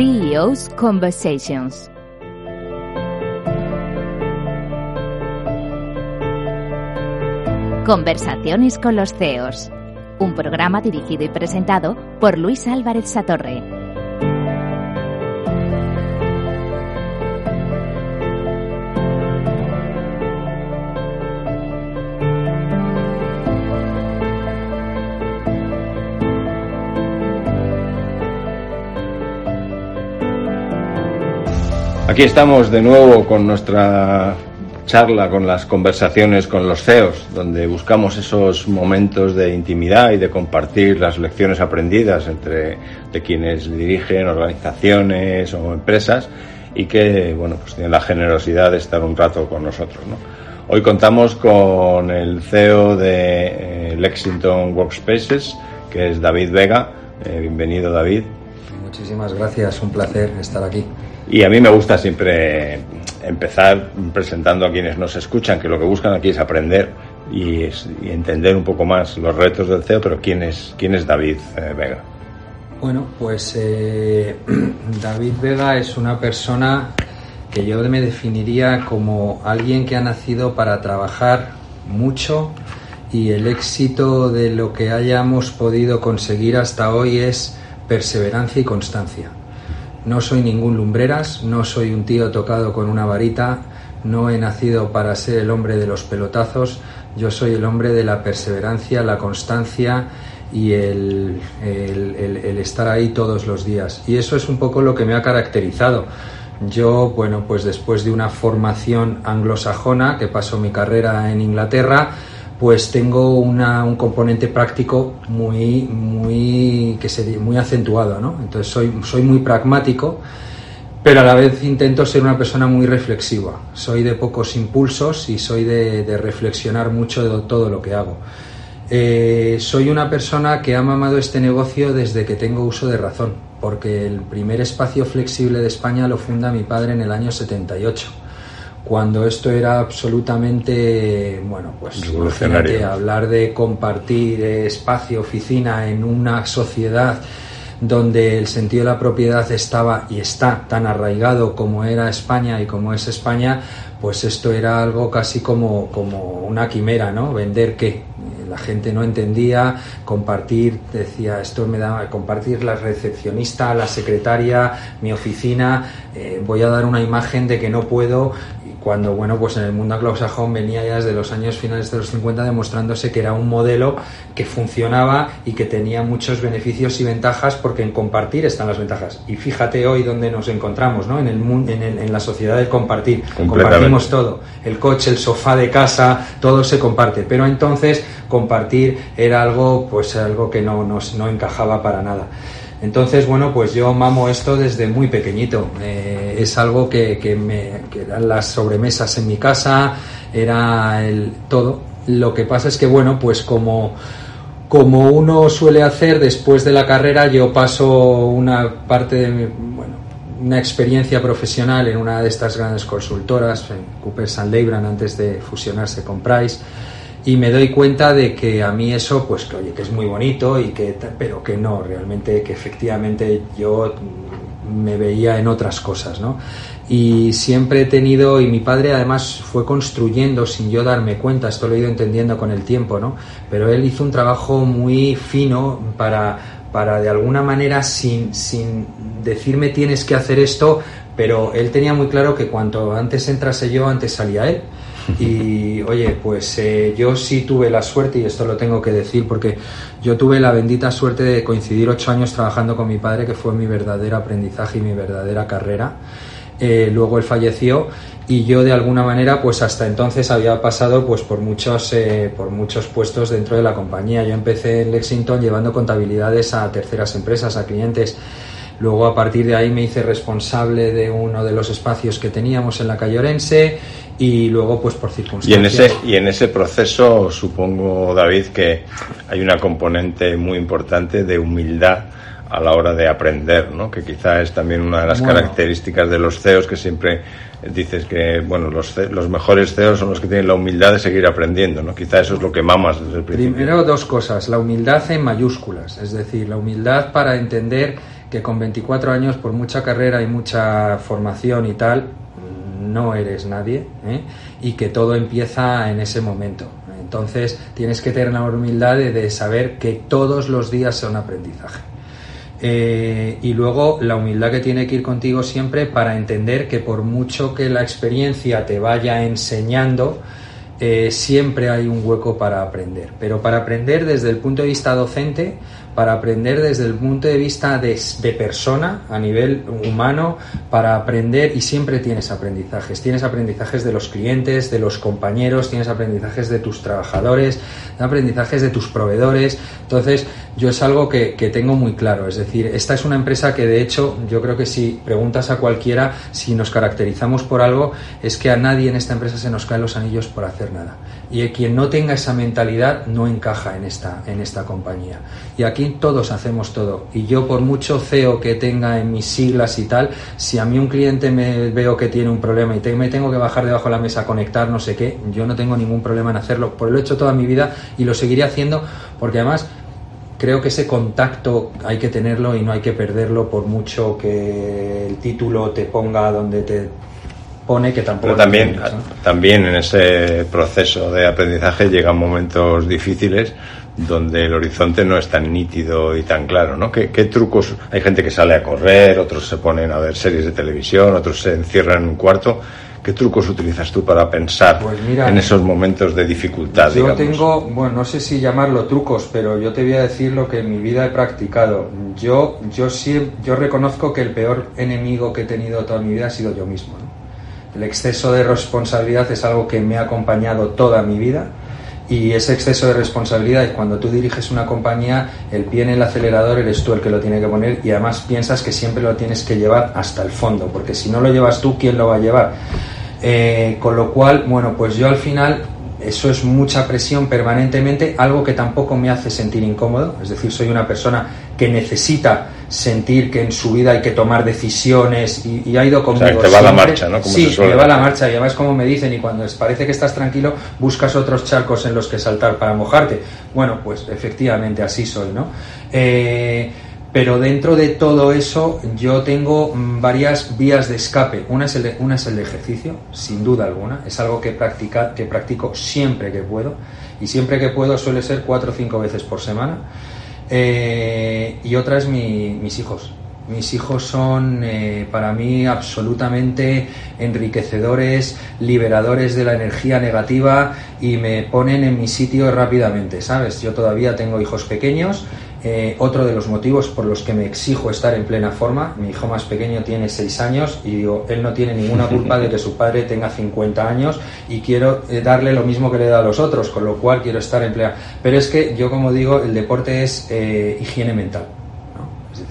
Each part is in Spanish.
CEO's Conversations. Conversaciones con los CEOs. Un programa dirigido y presentado por Luis Álvarez Satorre. Aquí estamos de nuevo con nuestra charla, con las conversaciones con los CEOs, donde buscamos esos momentos de intimidad y de compartir las lecciones aprendidas entre de quienes dirigen organizaciones o empresas y que bueno pues tienen la generosidad de estar un rato con nosotros. ¿no? Hoy contamos con el CEO de eh, Lexington Workspaces, que es David Vega. Eh, bienvenido David. Muchísimas gracias, un placer estar aquí. Y a mí me gusta siempre empezar presentando a quienes nos escuchan, que lo que buscan aquí es aprender y, es, entender un poco más los retos del CEO, pero ¿quién es, quién es David eh, Vega? Bueno, pues eh, David Vega es una persona que yo me definiría como alguien que ha nacido para trabajar mucho y el éxito de lo que hayamos podido conseguir hasta hoy es perseverancia y constancia. No soy ningún lumbreras, no soy un tío tocado con una varita, no he nacido para ser el hombre de los pelotazos, yo soy el hombre de la perseverancia, la constancia y el, estar ahí todos los días. Y eso es un poco lo que me ha caracterizado. Yo, bueno, pues después de una formación anglosajona, que pasó mi carrera en Inglaterra, pues tengo un componente práctico muy, muy, que muy acentuado, ¿no? Entonces soy, soy muy pragmático, pero a la vez intento ser una persona muy reflexiva. Soy de pocos impulsos y soy de, de reflexionar mucho de todo lo que hago. Eh, soy una persona que ha mamado este negocio desde que tengo uso de razón, porque el primer espacio flexible de España lo funda mi padre en el año 78 cuando esto era absolutamente, bueno, pues imagínate, hablar de compartir espacio, oficina en una sociedad donde el sentido de la propiedad estaba y está tan arraigado como era España y como es España, pues esto era algo casi como, como una quimera, ¿no? Vender qué, la gente no entendía, compartir, decía, esto me da, compartir la recepcionista, la secretaria, mi oficina, eh, voy a dar una imagen de que no puedo, cuando, bueno, pues en el mundo anglosajón venía ya desde los años finales de los 50 demostrándose que era un modelo que funcionaba y que tenía muchos beneficios y ventajas, porque en compartir están las ventajas. Y fíjate hoy donde nos encontramos, ¿no? En, el, en, el, en la sociedad del compartir. Compartimos todo, el coche, el sofá de casa, todo se comparte, pero entonces compartir era algo pues algo que no, no, no encajaba para nada. Entonces, bueno, pues yo mamo esto desde muy pequeñito. Eh, es algo que, que, me, que eran las sobremesas en mi casa, era el todo. Lo que pasa es que, bueno, pues como, como uno suele hacer después de la carrera, yo paso una parte de mi, bueno, una experiencia profesional en una de estas grandes consultoras, en Cooper St. Leibran, antes de fusionarse con Price y me doy cuenta de que a mí eso pues que oye que es muy bonito y que pero que no realmente que efectivamente yo me veía en otras cosas no y siempre he tenido y mi padre además fue construyendo sin yo darme cuenta esto lo he ido entendiendo con el tiempo no pero él hizo un trabajo muy fino para para de alguna manera sin, sin decirme tienes que hacer esto pero él tenía muy claro que cuanto antes entrase yo antes salía él y oye, pues eh, yo sí tuve la suerte, y esto lo tengo que decir, porque yo tuve la bendita suerte de coincidir ocho años trabajando con mi padre, que fue mi verdadero aprendizaje y mi verdadera carrera. Eh, luego él falleció y yo de alguna manera pues hasta entonces había pasado pues por muchos eh, por muchos puestos dentro de la compañía yo empecé en Lexington llevando contabilidades a terceras empresas a clientes Luego a partir de ahí me hice responsable de uno de los espacios que teníamos en la calle Orense y luego pues por circunstancias. Y en ese, y en ese proceso supongo, David, que hay una componente muy importante de humildad a la hora de aprender, ¿no? que quizá es también una de las bueno. características de los CEOs que siempre dices que bueno los, los mejores CEOs son los que tienen la humildad de seguir aprendiendo, ¿no? quizá eso es lo que mamas desde el principio. Primero dos cosas, la humildad en mayúsculas, es decir, la humildad para entender que con 24 años, por mucha carrera y mucha formación y tal, no eres nadie ¿eh? y que todo empieza en ese momento. Entonces tienes que tener la humildad de, saber que todos los días son aprendizaje. Eh, y luego la humildad que tiene que ir contigo siempre para entender que por mucho que la experiencia te vaya enseñando, eh, siempre hay un hueco para aprender. Pero para aprender desde el punto de vista docente, para aprender desde el punto de vista de, persona, a nivel humano, para aprender y siempre tienes aprendizajes. Tienes aprendizajes de los clientes, de los compañeros, tienes aprendizajes de tus trabajadores, aprendizajes de tus proveedores. Entonces, yo es algo que, que tengo muy claro. Es decir, esta es una empresa que de hecho yo creo que si preguntas a cualquiera si nos caracterizamos por algo, es que a nadie en esta empresa se nos caen los anillos por hacer nada. Y quien no tenga esa mentalidad no encaja en esta, en esta compañía. Y aquí todos hacemos todo. Y yo por mucho CEO que tenga en mis siglas y tal, si a mí un cliente me veo que tiene un problema y me tengo que bajar debajo de la mesa, conectar, no sé qué, yo no tengo ningún problema en hacerlo. Por lo he hecho toda mi vida y lo seguiré haciendo porque además creo que ese contacto hay que tenerlo y no hay que perderlo por mucho que el título te ponga donde te pone que tampoco. Pero también, también en ese proceso de aprendizaje llegan momentos difíciles donde el horizonte no es tan nítido y tan claro, ¿no? ¿Qué, trucos? Hay gente que sale a correr, otros se ponen a ver series de televisión, otros se encierran en un cuarto. ¿Qué trucos utilizas tú para pensar pues en esos momentos de dificultad? Yo tengo, bueno, no sé si llamarlo trucos, pero yo te voy a decir lo que en mi vida he practicado. Yo, yo, sí, yo reconozco que el peor enemigo que he tenido toda mi vida ha sido yo mismo. El exceso de responsabilidad es algo que me ha acompañado toda mi vida y ese exceso de responsabilidad, y cuando tú diriges una compañía, el pie en el acelerador eres tú el que lo tiene que poner y además piensas que siempre lo tienes que llevar hasta el fondo, porque si no lo llevas tú, ¿quién lo va a llevar? Eh, con lo cual, bueno, pues yo al final eso es mucha presión permanentemente, algo que tampoco me hace sentir incómodo, es decir, soy una persona que necesita sentir que en su vida hay que tomar decisiones y, ha ido conmigo. O te va la marcha, ¿no? sí, me va la marcha y además como me dicen y cuando parece que estás tranquilo buscas otros charcos en los que saltar para mojarte. Bueno, pues efectivamente así soy, ¿no? Eh, pero dentro de todo eso yo tengo mm, varias vías de escape. Una es el el ejercicio, sin duda alguna. Es algo que, practica, que practico siempre que puedo. Y siempre que puedo suele ser cuatro o cinco veces por semana. Eh, y otra es mis hijos. Mis hijos son eh, para mí absolutamente enriquecedores, liberadores de la energía negativa y me ponen en mi sitio rápidamente, ¿sabes? Yo todavía tengo hijos pequeños, eh, otro de los motivos por los que me exijo estar en plena forma, mi hijo más pequeño tiene 6 años y digo, él no tiene ninguna culpa de que su padre tenga 50 años y quiero eh, darle lo mismo que le da a los otros, con lo cual quiero estar en plena. Pero es que yo, como digo, el deporte es eh, higiene mental.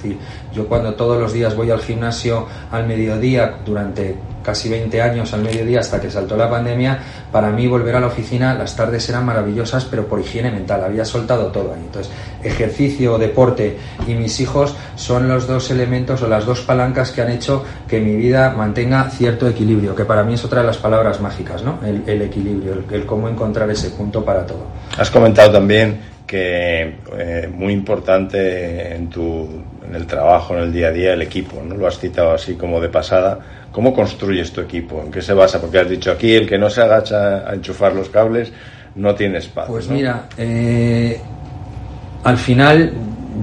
Decir, yo cuando todos los días voy al gimnasio al mediodía durante casi 20 años al mediodía hasta que saltó la pandemia, para mí volver a la oficina, las tardes eran maravillosas, pero por higiene mental, había soltado todo ahí. Entonces, ejercicio, deporte y mis hijos son los dos elementos o las dos palancas que han hecho que mi vida mantenga cierto equilibrio, que para mí es otra de las palabras mágicas, ¿no? El, equilibrio, el, cómo encontrar ese punto para todo. Has comentado también que eh, muy importante en tu en el trabajo, en el día a día, el equipo, ¿no? Lo has citado así como de pasada. ¿Cómo construyes tu equipo? ¿En qué se basa? Porque has dicho aquí, el que no se agacha a enchufar los cables no tiene espacio. Pues mira, eh, al final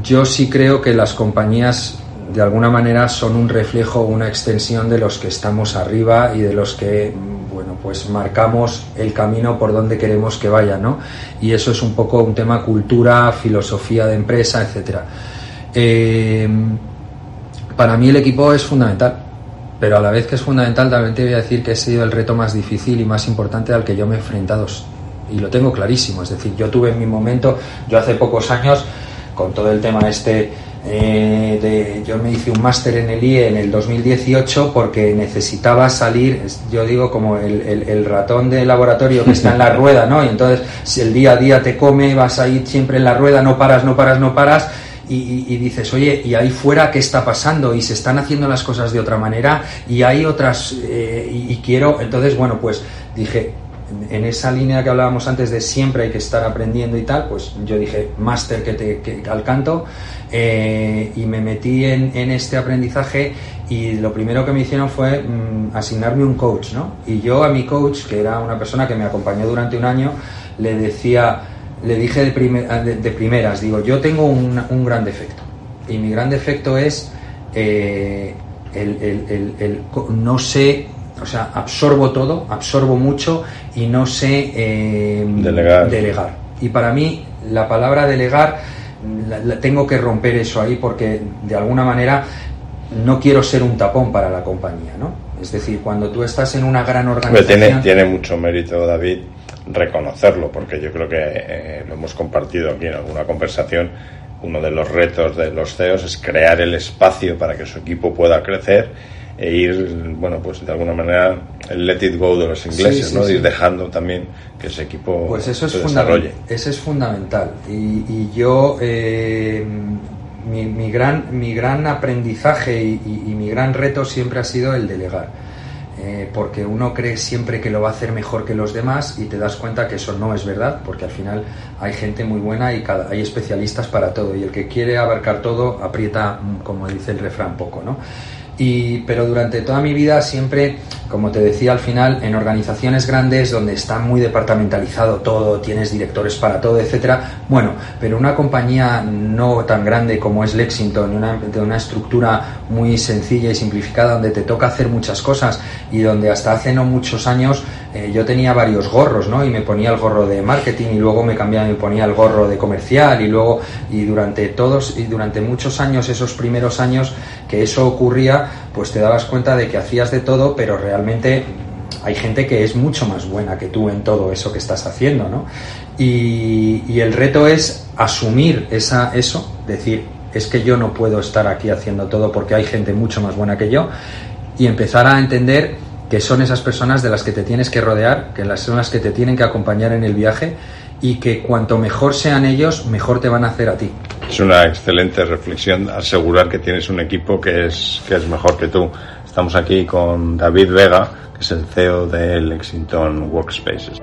yo sí creo que las compañías de alguna manera son un reflejo, una extensión de los que estamos arriba y de los que bueno, pues marcamos el camino por donde queremos que vaya, ¿no? Y eso es un poco un tema cultura, filosofía de empresa, etcétera. Eh, para mí el equipo es fundamental pero a la vez que es fundamental también te voy a decir que ha sido el reto más difícil y más importante al que yo me he enfrentado y lo tengo clarísimo, es decir, yo tuve en mi momento, yo hace pocos años, con todo el tema este eh, de, yo me hice un máster en el IE en el 2018 porque necesitaba salir, yo digo como el, el, ratón de laboratorio que está en la rueda, ¿no? Y entonces si el día a día te come, vas a ir siempre en la rueda, no paras, no paras, no paras, y, dices, oye, ¿y ahí fuera qué está pasando? Y se están haciendo las cosas de otra manera y hay otras, eh, y, quiero, entonces, bueno, pues dije, en esa línea que hablábamos antes de siempre hay que estar aprendiendo y tal, pues yo dije máster que, te, al canto eh, y me metí en, este aprendizaje y lo primero que me hicieron fue mm, asignarme un coach, ¿no? Y yo a mi coach, que era una persona que me acompañó durante un año, le decía, le dije de, primeras, digo, yo tengo un, gran defecto y mi gran defecto es eh, el, no sé o sea, absorbo todo, absorbo mucho y no sé eh, delegar. Y para mí la palabra delegar, la, tengo que romper eso ahí porque de alguna manera no quiero ser un tapón para la compañía, ¿no? Es decir, cuando tú estás en una gran organización... Tiene, tiene mucho mérito, David, reconocerlo, porque yo creo que eh, lo hemos compartido aquí en alguna conversación. Uno de los retos de los CEOs es crear el espacio para que su equipo pueda crecer e ir, bueno, pues de alguna manera el let it go de los ingleses, ¿no? ir dejando también que ese equipo pues eso se es desarrolle. Eso es fundamental. Y, yo, eh, mi, gran, mi gran aprendizaje y, mi gran reto siempre ha sido el delegar. Eh, porque uno cree siempre que lo va a hacer mejor que los demás y te das cuenta que eso no es verdad, porque al final hay gente muy buena y cada, hay especialistas para todo y el que quiere abarcar todo aprieta, como dice el refrán, poco, ¿no? Y, pero durante toda mi vida siempre, como te decía al final, en organizaciones grandes donde está muy departamentalizado todo, tienes directores para todo, etcétera. Bueno, pero una compañía no tan grande como es Lexington, una, de una estructura muy sencilla y simplificada donde te toca hacer muchas cosas y donde hasta hace no muchos años eh, yo tenía varios gorros, ¿no? Y me ponía el gorro de marketing y luego me cambiaba y me ponía el gorro de comercial y luego y durante todos y durante muchos años esos primeros años que eso ocurría, pues te dabas cuenta de que hacías de todo, pero realmente hay gente que es mucho más buena que tú en todo eso que estás haciendo, ¿no? Y, el reto es asumir esa, eso, decir, es que yo no puedo estar aquí haciendo todo porque hay gente mucho más buena que yo, y empezar a entender que son esas personas de las que te tienes que rodear, que son las que te tienen que acompañar en el viaje y que cuanto mejor sean ellos, mejor te van a hacer a ti. Es una excelente reflexión asegurar que tienes un equipo que es, que es mejor que tú. Estamos aquí con David Vega, que es el CEO de Lexington Workspaces.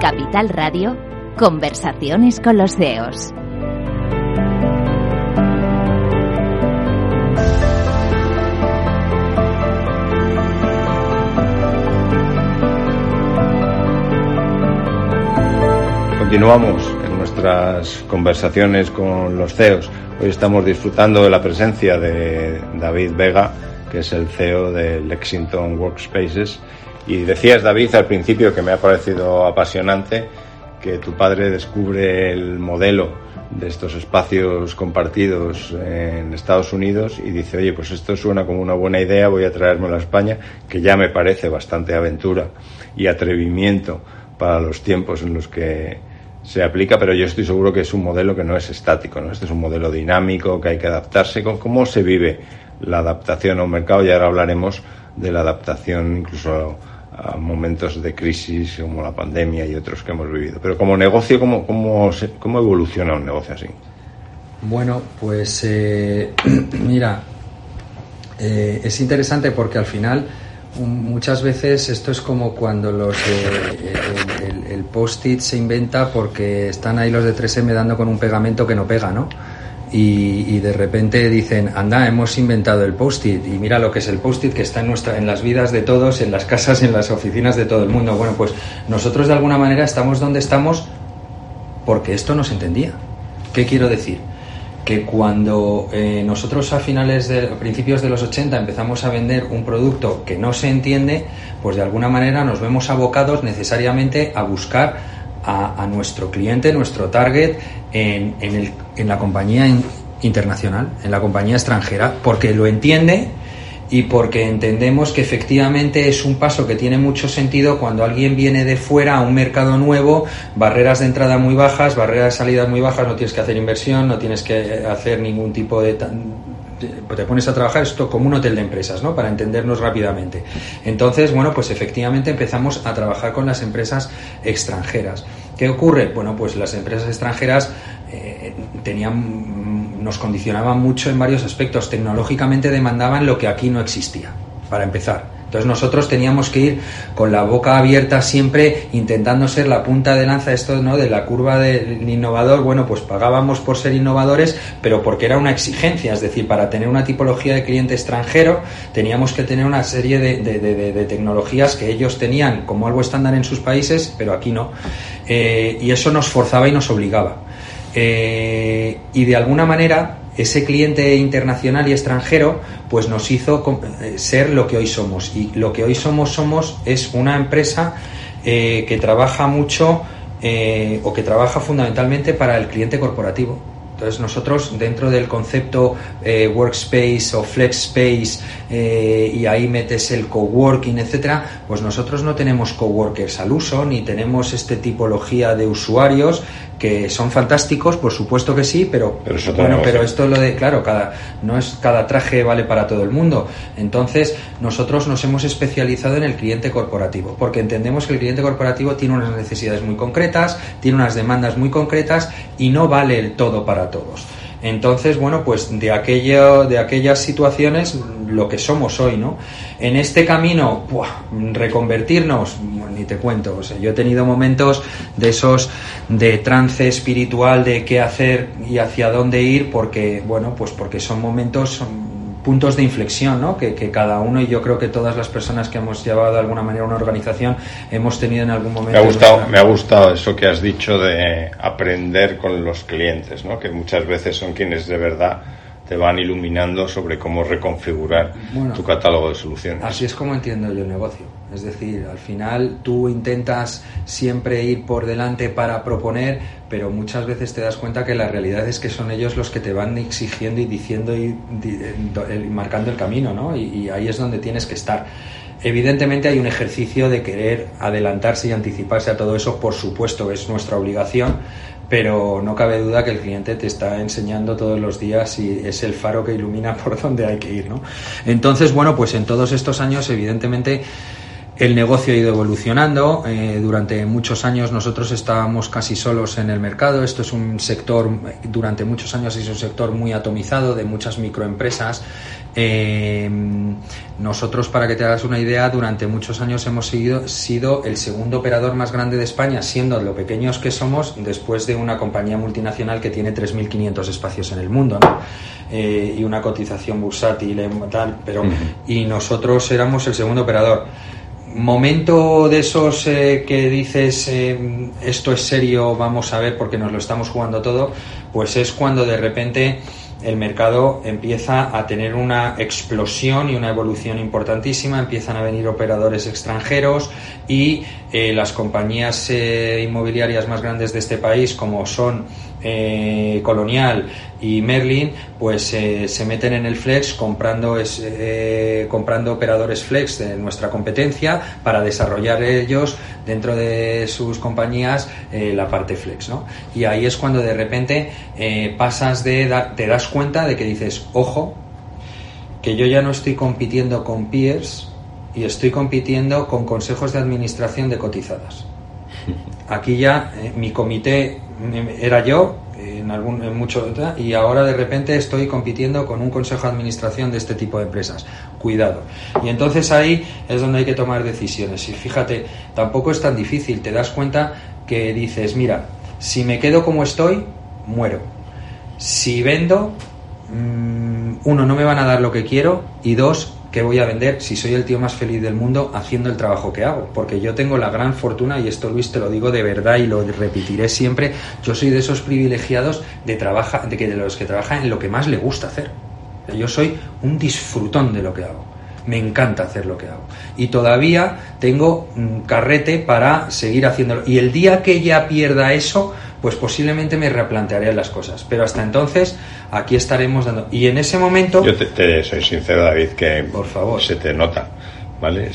Capital Radio, conversaciones con los CEOs. Continuamos en nuestras conversaciones con los CEOs. Hoy estamos disfrutando de la presencia de David Vega, que es el CEO de Lexington Workspaces. Y decías, David, al principio que me ha parecido apasionante que tu padre descubre el modelo de estos espacios compartidos en Estados Unidos y dice, oye, pues esto suena como una buena idea, voy a traérmelo a España, que ya me parece bastante aventura y atrevimiento para los tiempos en los que se aplica, pero yo estoy seguro que es un modelo que no es estático, ¿no? Este es un modelo dinámico, que hay que adaptarse. ¿Cómo se vive la adaptación a un mercado? Y ahora hablaremos de la adaptación incluso a momentos de crisis como la pandemia y otros que hemos vivido. Pero como negocio, ¿cómo, cómo, cómo evoluciona un negocio así? Bueno, pues eh, mira, eh, es interesante porque al final muchas veces esto es como cuando los el, post-it se inventa porque están ahí los de 3M dando con un pegamento que no pega, ¿no? Y, de repente dicen, anda, hemos inventado el post-it y mira lo que es el post-it que está en, nuestra, en las vidas de todos, en las casas, en las oficinas de todo el mundo. Bueno, pues nosotros de alguna manera estamos donde estamos porque esto no se entendía. ¿Qué quiero decir? que cuando eh, nosotros a finales de principios de los 80 empezamos a vender un producto que no se entiende, pues de alguna manera nos vemos abocados necesariamente a buscar a, nuestro cliente, nuestro target en, en, en la compañía internacional, en la compañía extranjera, porque lo entiende y porque entendemos que efectivamente es un paso que tiene mucho sentido cuando alguien viene de fuera a un mercado nuevo, barreras de entrada muy bajas, barreras de salida muy bajas, no tienes que hacer inversión, no tienes que hacer ningún tipo de te pones a trabajar esto como un hotel de empresas, ¿no? Para entendernos rápidamente. Entonces, bueno, pues efectivamente empezamos a trabajar con las empresas extranjeras. ¿Qué ocurre? Bueno, pues las empresas extranjeras eh, tenían, nos condicionaban mucho en varios aspectos. Tecnológicamente demandaban lo que aquí no existía, para empezar. Entonces nosotros teníamos que ir con la boca abierta siempre intentando ser la punta de lanza esto, ¿no? de la curva del innovador. Bueno, pues pagábamos por ser innovadores, pero porque era una exigencia, es decir, para tener una tipología de cliente extranjero teníamos que tener una serie de, tecnologías que ellos tenían como algo estándar en sus países, pero aquí no. Eh, y eso nos forzaba y nos obligaba. Eh, y de alguna manera ese cliente internacional y extranjero pues nos hizo eh, ser lo que hoy somos. Y lo que hoy somos somos es una empresa eh, que trabaja mucho eh, o que trabaja fundamentalmente para el cliente corporativo. Entonces nosotros dentro del concepto workspace o flex space y ahí metes el coworking, etcétera, pues nosotros no tenemos coworkers al uso ni tenemos este tipología de usuarios que son fantásticos, por supuesto que sí, pero, bueno, pero esto es lo de, claro, cada, no es cada traje vale para todo el mundo. Entonces, nosotros nos hemos especializado en el cliente corporativo, porque entendemos que el cliente corporativo tiene unas necesidades muy concretas, tiene unas demandas muy concretas y no vale el todo para todos. Entonces, bueno, pues de aquello, de aquellas situaciones, lo que somos hoy, ¿no? En este camino, reconvertirnos, ni te cuento. O sea, yo he tenido momentos de esos de trance espiritual de qué hacer y hacia dónde ir, porque, bueno, pues porque son momentos, puntos de inflexión, ¿no? Que, cada uno y yo creo que todas las personas que hemos llevado de alguna manera una organización hemos tenido en algún momento. Me ha gustado, me ha gustado eso que has dicho de aprender con los clientes, ¿no? Que muchas veces son quienes de verdad te van iluminando sobre cómo reconfigurar tu catálogo de soluciones. Así es como entiendo yo el negocio. Es decir, al final tú intentas siempre ir por delante para proponer, pero muchas veces te das cuenta que la realidad es que son ellos los que te van exigiendo y diciendo y, marcando el camino, ¿no? y ahí es donde tienes que estar. Evidentemente hay un ejercicio de querer adelantarse y anticiparse a todo eso, por supuesto, es nuestra obligación, pero no cabe duda que el cliente te está enseñando todos los días y es el faro que ilumina por dónde hay que ir, ¿no? Entonces, bueno, pues en todos estos años, evidentemente, el negocio ha ido evolucionando. Eh, durante muchos años nosotros estábamos casi solos en el mercado. Esto es un sector, durante muchos años es un sector muy atomizado de muchas microempresas. Eh, nosotros, para que te hagas una idea, durante muchos años hemos sido el segundo operador más grande de España, siendo lo pequeños que somos, después de una compañía multinacional que tiene 3.500 espacios en el mundo. Eh, y una cotización bursátil, tal, pero y nosotros éramos el segundo operador momento de esos eh, que dices eh, esto es serio, vamos a ver porque nos lo estamos jugando todo, pues es cuando de repente el mercado empieza a tener una explosión y una evolución importantísima, empiezan a venir operadores extranjeros y eh, las compañías inmobiliarias más grandes de este país, como son eh, Colonial y Merlin pues eh, se meten en el flex comprando eh, comprando operadores flex de nuestra competencia para desarrollar ellos dentro de sus compañías la parte flex ¿no? y ahí es cuando de repente pasas de te das cuenta de que dices ojo que yo ya no estoy compitiendo con peers y estoy compitiendo con consejos de administración de cotizadas aquí ya mi comité era yo en algún en mucho y ahora de repente estoy compitiendo con un consejo de administración de este tipo de empresas. Cuidado. Y entonces ahí es donde hay que tomar decisiones. Y fíjate tampoco es tan difícil. Te das cuenta que dices mira si me quedo como estoy muero. Si vendo mm, uno no me van a dar lo que quiero y dos ¿qué voy a vender si soy el tío más feliz del mundo haciendo el trabajo que hago? Porque yo tengo la gran fortuna, y esto Luis te lo digo de verdad y lo repetiré siempre, yo soy de esos privilegiados de, trabaja, de, que, de los que trabajan en lo que más le gusta hacer. Yo soy un disfrutón de lo que hago. Me encanta hacer lo que hago. Y todavía tengo un carrete para seguir haciéndolo. Y el día que ya pierda eso, pues posiblemente me replantearé las cosas. Pero hasta entonces, aquí estaremos dando. Y en ese momento. Yo te, soy sincero, David, que por favor. se te nota. ¿Vale?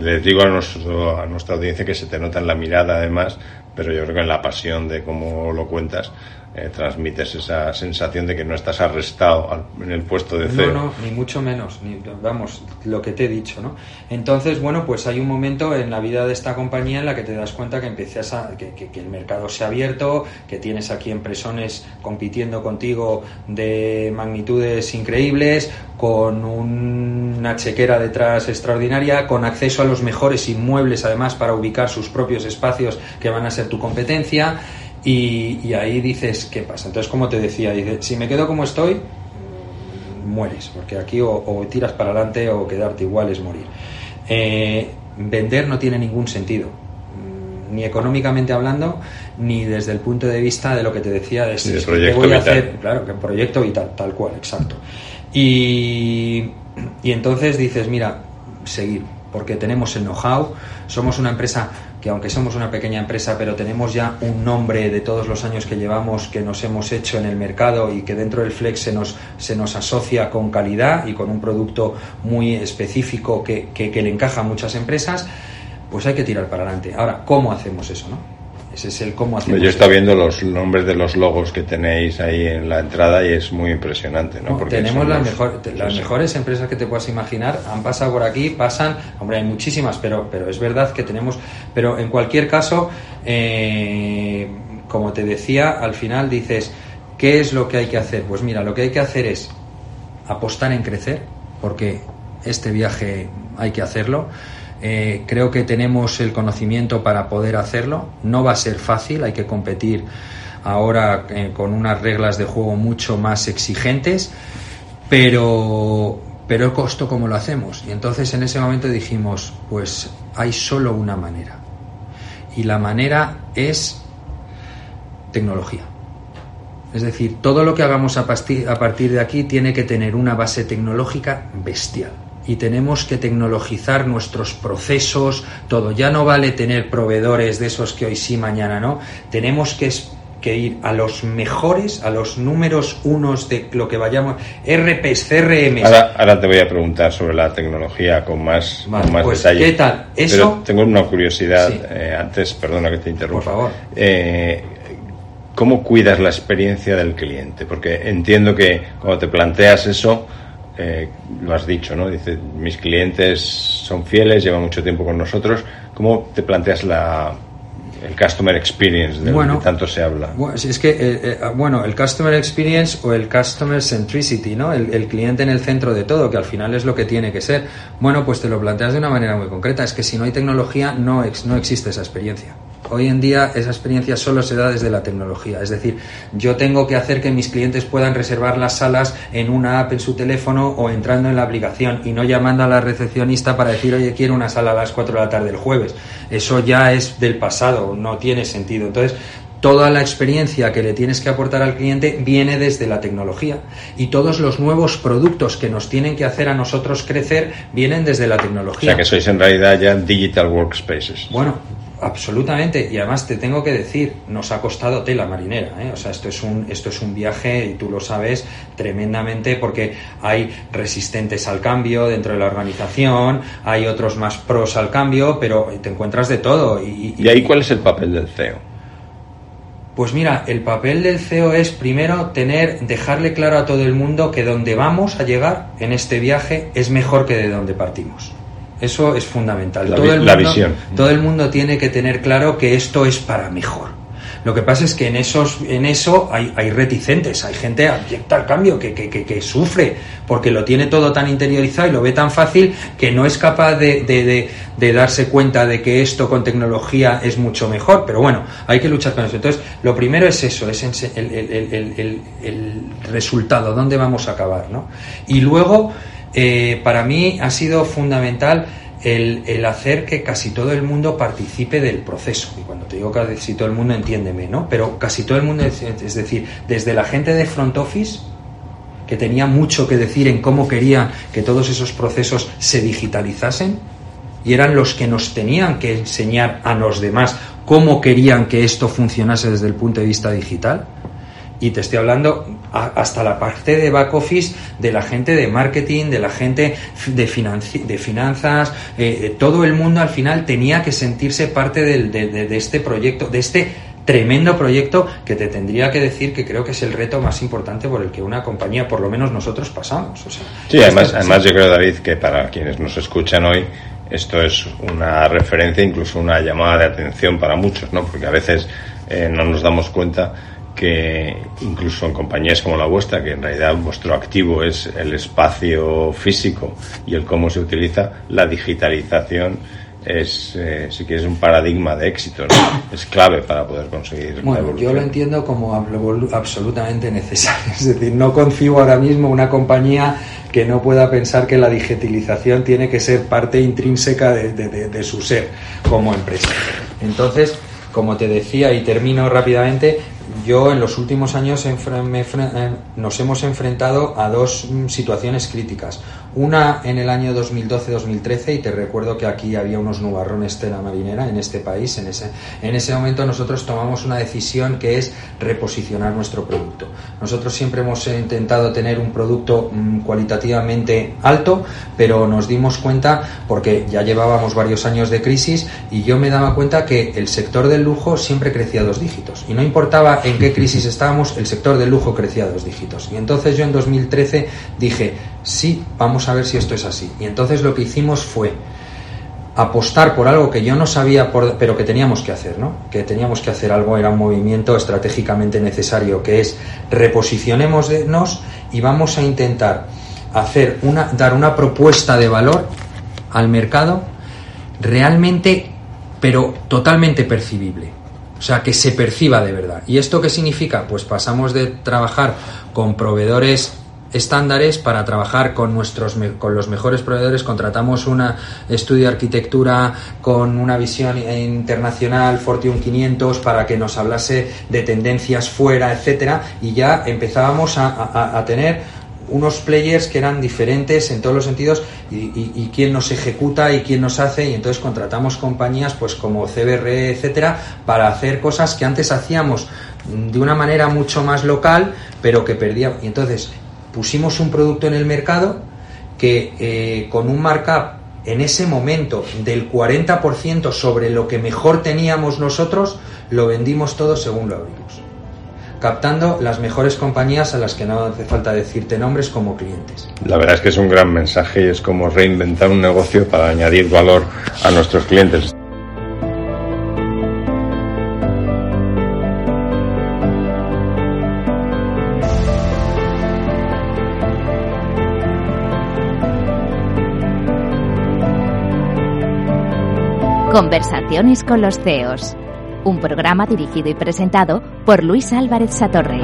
les digo a, a nuestra audiencia que se te nota en la mirada, además, pero yo creo que en la pasión de cómo lo cuentas, eh, transmites esa sensación de que no estás arrestado en el puesto de CEO. No, no, ni mucho menos, vamos, lo que te he dicho, ¿no? Entonces, bueno, pues hay un momento en la vida de esta compañía en la que te das cuenta que empiezas a, que, que el mercado se ha abierto, que tienes aquí empresones compitiendo contigo de magnitudes increíbles, con una chequera detrás extraordinaria, con acceso a los mejores inmuebles además para ubicar sus propios espacios que van a ser tu competencia y, ahí dices, ¿qué pasa? Entonces, como te decía, dice, si me quedo como estoy, mueres, porque aquí o, tiras para adelante o quedarte igual es morir. Eh, vender no tiene ningún sentido, mm, ni económicamente hablando, ni desde el punto de vista de lo que te decía de si voy a hacer, claro, que proyecto vital, tal cual, exacto. Y, y entonces dices, mira, seguir, porque tenemos el know-how, somos una empresa que aunque somos una pequeña empresa, pero tenemos ya un nombre de todos los años que llevamos, que nos hemos hecho en el mercado y que dentro del Flex se nos, se nos asocia con calidad y con un producto muy específico que, que le encaja a muchas empresas, pues hay que tirar para adelante. Ahora, ¿cómo hacemos eso? ¿no? Ese es el cómo hacemos. Yo he estado viendo los nombres de los logos que tenéis ahí en la entrada y es muy impresionante, ¿no? Porque tenemos las, mejor, las mejores empresas que te puedas imaginar, han pasado por aquí, pasan, hombre, hay muchísimas, pero, pero es verdad que tenemos, pero en cualquier caso, eh, como te decía, al final dices, ¿qué es lo que hay que hacer? Pues mira, lo que hay que hacer es apostar en crecer, porque este viaje hay que hacerlo eh, creo que tenemos el conocimiento para poder hacerlo. No va a ser fácil, hay que competir ahora eh, con unas reglas de juego mucho más exigentes, pero, pero el costo, ¿cómo lo hacemos? Y entonces en ese momento dijimos, pues hay solo una manera. Y la manera es tecnología. Es decir, todo lo que hagamos a partir de aquí tiene que tener una base tecnológica bestial y tenemos que tecnologizar nuestros procesos, todo. Ya no vale tener proveedores de esos que hoy sí, mañana no. Tenemos que, que ir a los mejores, a los números unos de lo que vayamos, RPs, CRM. Ahora, te voy a preguntar sobre la tecnología con más, más pues, detalle. ¿Qué tal? ¿Eso? Pero tengo una curiosidad, eh, antes, perdona que te interrumpa. Por favor. Eh, ¿Cómo cuidas la experiencia del cliente? Porque entiendo que cuando te planteas eso, eh, lo has dicho, ¿no? Dice, mis clientes son fieles, llevan mucho tiempo con nosotros. ¿Cómo te planteas la, el customer experience del que tanto se habla? Bueno, es que, eh, eh, bueno, el customer experience o el customer centricity, ¿no? El, el, cliente en el centro de todo, que al final es lo que tiene que ser. Bueno, pues te lo planteas de una manera muy concreta. Es que si no hay tecnología, no, no existe esa experiencia. Hoy en día esa experiencia solo se da desde la tecnología. Es decir, yo tengo que hacer que mis clientes puedan reservar las salas en una app en su teléfono o entrando en la aplicación y no llamando a la recepcionista para decir, oye, quiero una sala a las 4 de la tarde el jueves. Eso ya es del pasado, no tiene sentido. Entonces, toda la experiencia que le tienes que aportar al cliente viene desde la tecnología y todos los nuevos productos que nos tienen que hacer a nosotros crecer vienen desde la tecnología. O sea que sois en realidad ya digital workspaces. Bueno, Absolutamente, y además te tengo que decir, nos ha costado tela marinera, ¿eh? o sea, esto es un esto es un viaje y tú lo sabes tremendamente porque hay resistentes al cambio dentro de la organización, hay otros más pros al cambio, pero te encuentras de todo. ¿Y, y, ahí cuál es el papel del CEO? Pues mira, el papel del CEO es primero tener, dejarle claro a todo el mundo que donde vamos a llegar en este viaje es mejor que de donde partimos. Eso es fundamental. La, todo el mundo, visión. Todo el mundo tiene que tener claro que esto es para mejor. Lo que pasa es que en, esos, en eso hay, hay reticentes, hay gente abyecta al cambio que, que, que, sufre porque lo tiene todo tan interiorizado y lo ve tan fácil que no es capaz de, de, de, darse cuenta de que esto con tecnología es mucho mejor. Pero bueno, hay que luchar con eso. Entonces, lo primero es eso, es el, el, el, el resultado, dónde vamos a acabar. ¿no? Y luego eh, para mí ha sido fundamental el, hacer que casi todo el mundo participe del proceso. Y cuando te digo casi todo el mundo, entiéndeme, ¿no? Pero casi todo el mundo, es decir, desde la gente de front office, que tenía mucho que decir en cómo quería que todos esos procesos se digitalizasen, y eran los que nos tenían que enseñar a los demás cómo querían que esto funcionase desde el punto de vista digital, y te estoy hablando hasta la parte de back office de la gente de marketing, de la gente de, de finanzas, eh, todo el mundo al final tenía que sentirse parte de, este proyecto, de este tremendo proyecto que te tendría que decir que creo que es el reto más importante por el que una compañía, por lo menos nosotros, pasamos. O sea, sí, además, además yo creo, David, que para quienes nos escuchan hoy, esto es una referencia, incluso una llamada de atención para muchos, ¿no? Porque a veces eh, no nos damos cuenta que incluso en compañías como la vuestra, que en realidad vuestro activo es el espacio físico y el cómo se utiliza, la digitalización es, eh, si quieres, un paradigma de éxito, es clave para poder conseguir. Bueno, yo lo entiendo como absolutamente necesario. Es decir, no concibo ahora mismo una compañía que no pueda pensar que la digitalización tiene que ser parte intrínseca de, de su ser como empresa. Entonces, como te decía y termino rápidamente, yo en los últimos años eh, nos hemos enfrentado a dos mm, situaciones críticas. Una en el año 2012-2013 y te recuerdo que aquí había unos nubarrones de la marinera en este país. En ese, en ese momento nosotros tomamos una decisión que es reposicionar nuestro producto. Nosotros siempre hemos intentado tener un producto mm, cualitativamente alto, pero nos dimos cuenta, porque ya llevábamos varios años de crisis, y yo me daba cuenta que el sector del lujo siempre crecía dos dígitos. Y no importaba en qué crisis estábamos, el sector del lujo crecía dos dígitos. Y entonces yo en 2013 dije, sí, vamos a ver si esto es así. Y entonces lo que hicimos fue apostar por algo que yo no sabía, pero que teníamos que hacer, ¿no? Que teníamos que hacer algo, era un movimiento estratégicamente necesario, que es reposicionémonos y vamos a intentar hacer una, dar una propuesta de valor al mercado realmente, pero totalmente percibible. O sea, que se perciba de verdad. ¿Y esto qué significa? Pues pasamos de trabajar con proveedores estándares para trabajar con nuestros con los mejores proveedores. Contratamos un estudio de arquitectura con una visión internacional Fortune 500 para que nos hablase de tendencias fuera etcétera. Y ya empezábamos a, tener unos players que eran diferentes en todos los sentidos y, y, quién nos ejecuta y quién nos hace. Y entonces contratamos compañías pues como CBR etcétera para hacer cosas que antes hacíamos de una manera mucho más local pero que perdíamos. Y entonces pusimos un producto en el mercado que eh, con un markup en ese momento del 40% sobre lo que mejor teníamos nosotros, lo vendimos todo según lo abrimos, captando las mejores compañías a las que no hace falta decirte nombres como clientes. La verdad es que es un gran mensaje y es como reinventar un negocio para añadir valor a nuestros clientes. Conversaciones con los CEOs. Un programa dirigido y presentado por Luis Álvarez Satorre.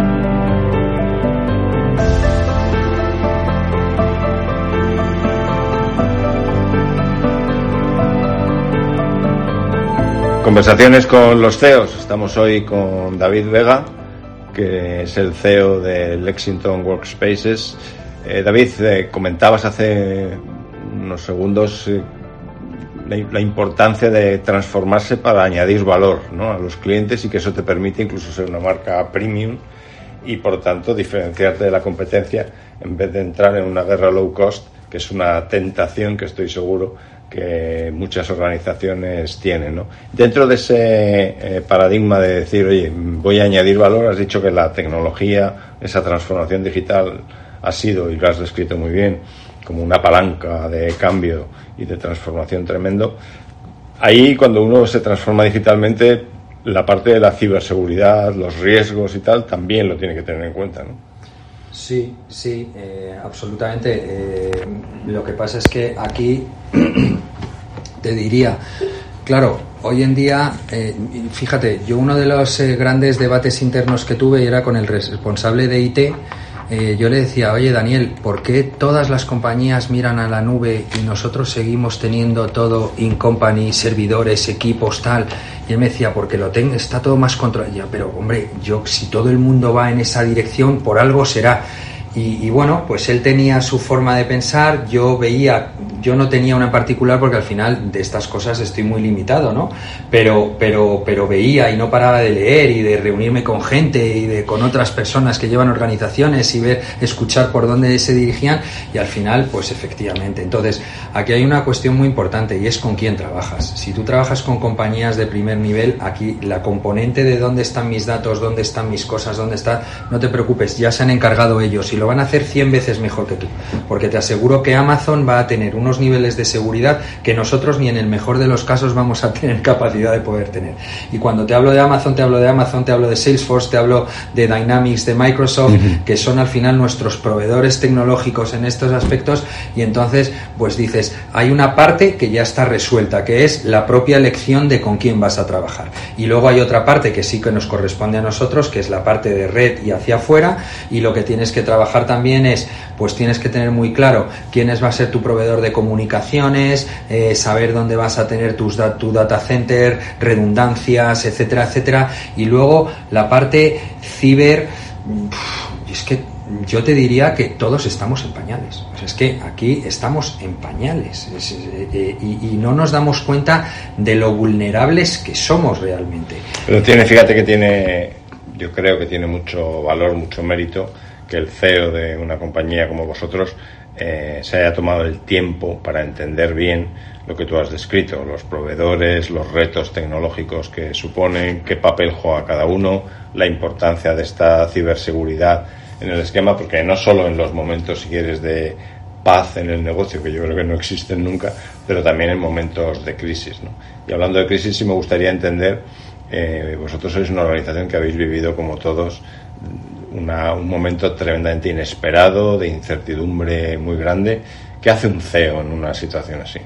Conversaciones con los CEOs. Estamos hoy con David Vega, que es el CEO de Lexington Workspaces. Eh, David, eh, comentabas hace unos segundos la, importancia de transformarse para añadir valor a los clientes y que eso te permite incluso ser una marca premium y por tanto diferenciarte de la competencia en vez de entrar en una guerra low cost que es una tentación que estoy seguro que muchas organizaciones tienen. Dentro de ese eh, paradigma de decir, oye, voy a añadir valor, has dicho que la tecnología, esa transformación digital ha sido, y lo has descrito muy bien, como una palanca de cambio y de transformación tremendo. Ahí cuando uno se transforma digitalmente, la parte de la ciberseguridad, los riesgos y tal, también lo tiene que tener en cuenta, ¿no? Sí, sí, eh, absolutamente. Eh, lo que pasa es que aquí te diría, claro, hoy en día, eh, fíjate, yo uno de los grandes debates internos que tuve era con el responsable de IT eh, yo le decía, oye Daniel, ¿por qué todas las compañías miran a la nube y nosotros seguimos teniendo todo in company, servidores, equipos, tal? Y él me decía, porque lo tengo, está todo más controlado. Pero hombre, yo si todo el mundo va en esa dirección, por algo será. Y, bueno, pues él tenía su forma de pensar, yo veía, yo no tenía una en particular porque al final de estas cosas estoy muy limitado, ¿no? Pero, pero, pero veía y no paraba de leer y de reunirme con gente y de con otras personas que llevan organizaciones y ver, escuchar por dónde se dirigían y al final, pues efectivamente. Entonces, aquí hay una cuestión muy importante y es con quién trabajas. Si tú trabajas con compañías de primer nivel, aquí la componente de dónde están mis datos, dónde están mis cosas, dónde está, no te preocupes, ya se han encargado ellos y lo van a hacer 100 veces mejor que tú. Porque te aseguro que Amazon va a tener unos niveles de seguridad que nosotros ni en el mejor de los casos vamos a tener capacidad de poder tener. Y cuando te hablo de Amazon, te hablo de Amazon, te hablo de Salesforce, te hablo de Dynamics, de Microsoft, que son al final nuestros proveedores tecnológicos en estos aspectos. Y entonces, pues dices, hay una parte que ya está resuelta, que es la propia elección de con quién vas a trabajar. Y luego hay otra parte que sí que nos corresponde a nosotros, que es la parte de red y hacia afuera. Y lo que tienes que trabajar también es, pues tienes que tener muy claro quién va a ser tu proveedor de comunicaciones, eh, saber dónde vas a tener tus tu data center, redundancias, etcétera, etcétera. Y luego la parte ciber, es que yo te diría que todos estamos en pañales. es que aquí estamos en pañales eh, eh, y, y, no nos damos cuenta de lo vulnerables que somos realmente. Pero tiene, fíjate que tiene, yo creo que tiene mucho valor, mucho mérito que el CEO de una compañía como vosotros eh, se haya tomado el tiempo para entender bien lo que tú has descrito, los proveedores, los retos tecnológicos que suponen, qué papel juega cada uno, la importancia de esta ciberseguridad en el esquema, porque no solo en los momentos, si quieres, de paz en el negocio, que yo creo que no existen nunca, pero también en momentos de crisis. ¿no? Y hablando de crisis, sí me gustaría entender, eh, vosotros sois una organización que habéis vivido, como todos, un momento tremendamente inesperado, de incertidumbre muy grande. ¿Qué hace un CEO en una situación así?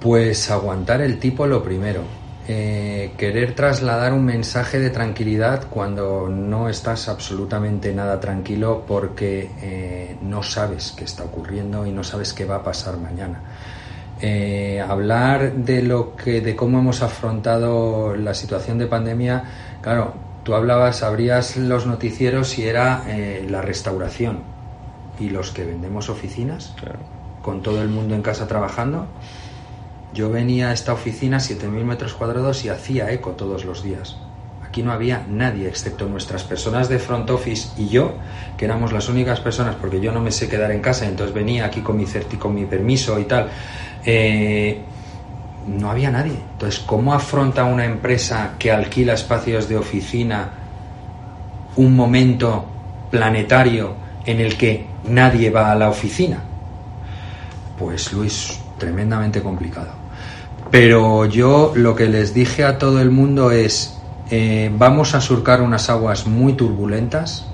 Pues aguantar el tipo lo primero. Eh, querer trasladar un mensaje de tranquilidad cuando no estás absolutamente nada tranquilo porque eh, no sabes qué está ocurriendo y no sabes qué va a pasar mañana. Eh, hablar de lo que de cómo hemos afrontado la situación de pandemia claro Tú hablabas, abrías los noticieros y era eh, la restauración. ¿Y los que vendemos oficinas? Con todo el mundo en casa trabajando. Yo venía a esta oficina, 7.000 metros cuadrados, y hacía eco todos los días. Aquí no había nadie, excepto nuestras personas de front office y yo, que éramos las únicas personas, porque yo no me sé quedar en casa, entonces venía aquí con mi, con mi permiso y tal. Eh, no había nadie. Entonces, ¿cómo afronta una empresa que alquila espacios de oficina un momento planetario en el que nadie va a la oficina? Pues Luis, tremendamente complicado. Pero yo lo que les dije a todo el mundo es, eh, vamos a surcar unas aguas muy turbulentas,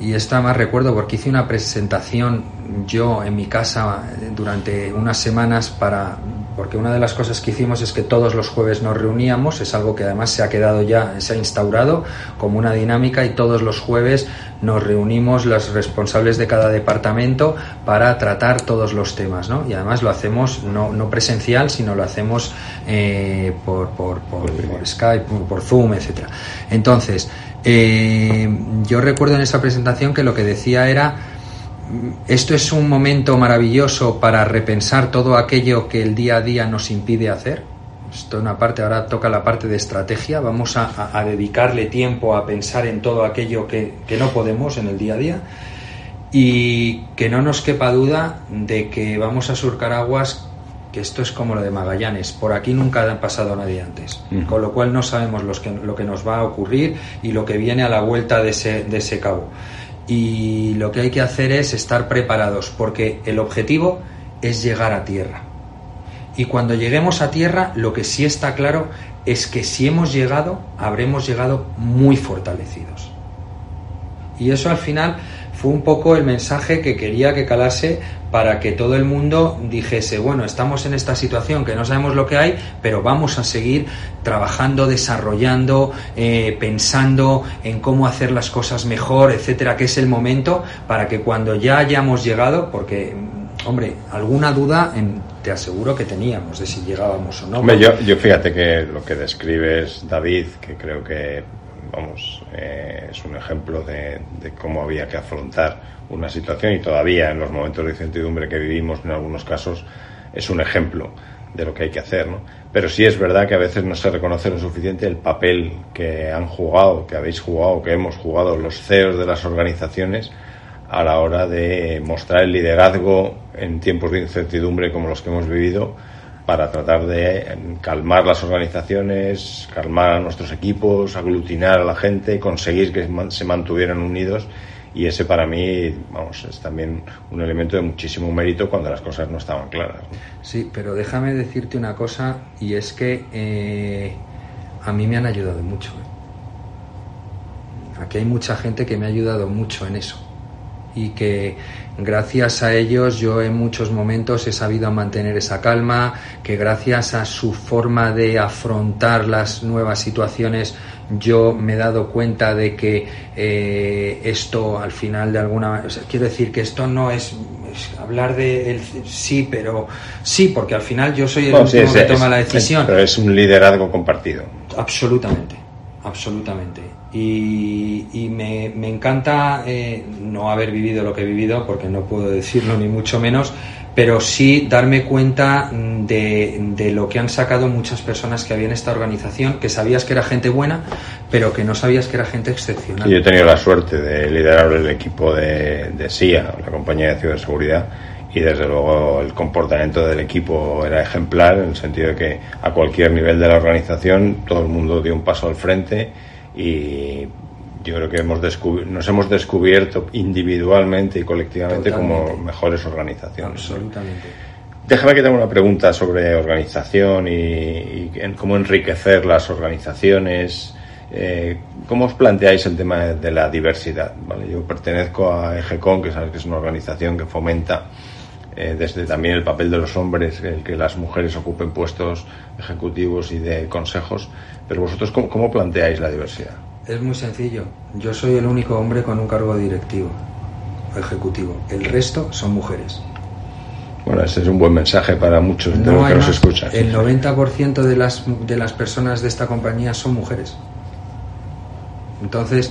y esta más recuerdo porque hice una presentación yo en mi casa durante unas semanas para porque una de las cosas que hicimos es que todos los jueves nos reuníamos, es algo que además se ha quedado ya, se ha instaurado como una dinámica y todos los jueves nos reunimos los responsables de cada departamento para tratar todos los temas, ¿no? Y además lo hacemos no, no presencial, sino lo hacemos eh, por, por, por, por, Skype, por Zoom, etcétera. Entonces, eh, yo recuerdo en esa presentación que lo que decía era esto es un momento maravilloso para repensar todo aquello que el día a día nos impide hacer. Esto es una parte, ahora toca la parte de estrategia. Vamos a, dedicarle tiempo a pensar en todo aquello que, que, no podemos en el día a día. Y que no nos quepa duda de que vamos a surcar aguas, que esto es como lo de Magallanes. Por aquí nunca ha pasado nadie antes. Con lo cual no sabemos los que, lo que nos va a ocurrir y lo que viene a la vuelta de ese, de ese cabo y lo que hay que hacer es estar preparados porque el objetivo es llegar a tierra. Y cuando lleguemos a tierra, lo que sí está claro es que si hemos llegado, habremos llegado muy fortalecidos. Y eso al final un poco el mensaje que quería que calase para que todo el mundo dijese, bueno, estamos en esta situación que no sabemos lo que hay, pero vamos a seguir trabajando, desarrollando, eh, pensando en cómo hacer las cosas mejor, etcétera, que es el momento para que cuando ya hayamos llegado, porque, hombre, alguna duda te aseguro que teníamos de si llegábamos o no. yo, yo fíjate que lo que describes, David, que creo que vamos, eh, es un ejemplo de, cómo había que afrontar una situación y todavía en los momentos de incertidumbre que vivimos en algunos casos es un ejemplo de lo que hay que hacer, ¿no? Pero sí es verdad que a veces no se reconoce lo suficiente el papel que han jugado, que habéis jugado, que hemos jugado los CEOs de las organizaciones a la hora de mostrar el liderazgo en tiempos de incertidumbre como los que hemos vivido para tratar de calmar las organizaciones, calmar a nuestros equipos, aglutinar a la gente, conseguir que se mantuvieran unidos y ese para mí, vamos, es también un elemento de muchísimo mérito cuando las cosas no estaban claras. Sí, pero déjame decirte una cosa y es que eh, a mí me han ayudado mucho. ¿eh? Aquí hay mucha gente que me ha ayudado mucho en eso y que gracias a ellos yo en muchos momentos he sabido mantener esa calma, que gracias a su forma de afrontar las nuevas situaciones yo me he dado cuenta de que eh, esto al final de alguna manera, quiero decir que esto no es, hablar de el, sí, pero sí, porque al final yo soy el último que toma la decisión. pero es un liderazgo compartido. Absolutamente, absolutamente y, me, encanta eh, no haber vivido lo que he vivido, porque no puedo decirlo ni mucho menos, pero sí darme cuenta de, lo que han sacado muchas personas que había en esta organización, que sabías que era gente buena, pero que no sabías que era gente excepcional. yo he tenido la suerte de liderar el equipo de, de SIA, la compañía de ciberseguridad, y desde luego el comportamiento del equipo era ejemplar, en el sentido de que a cualquier nivel de la organización todo el mundo dio un paso al frente y yo creo que hemos nos hemos descubierto individualmente y colectivamente como mejores organizaciones. Absolutamente. Déjame que tenga una pregunta sobre organización y, cómo enriquecer las organizaciones. Eh, ¿Cómo os planteáis el tema de la diversidad? ¿Vale? Yo pertenezco a EGECON, que sabes que es una organización que fomenta eh, desde también el papel de los hombres, el que las mujeres ocupen puestos ejecutivos y de consejos. Pero vosotros, ¿cómo, planteáis la diversidad? Es muy sencillo. Yo soy el único hombre con un cargo directivo, ejecutivo. El resto son mujeres. Bueno, ese es un buen mensaje para muchos de los que nos escuchan. El 90% de las, de las personas de esta compañía son mujeres. Entonces,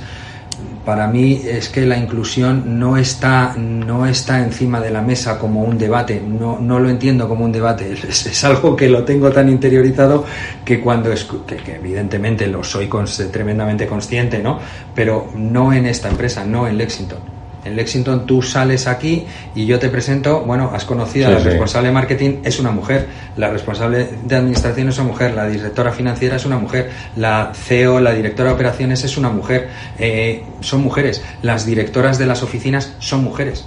para mí es que la inclusión no está, no está encima de la mesa como un debate, no, no lo entiendo como un debate, es, algo que lo tengo tan interiorizado que cuando es, que, evidentemente lo soy tremendamente consciente, ¿no? Pero no en esta empresa, no en Lexington en Lexington tú sales aquí y yo te presento, bueno, has conocido a la responsable de marketing, es una mujer, la responsable de administración es una mujer, la directora financiera es una mujer, la CEO, la directora de operaciones es una mujer, eh, son mujeres, las directoras de las oficinas son mujeres.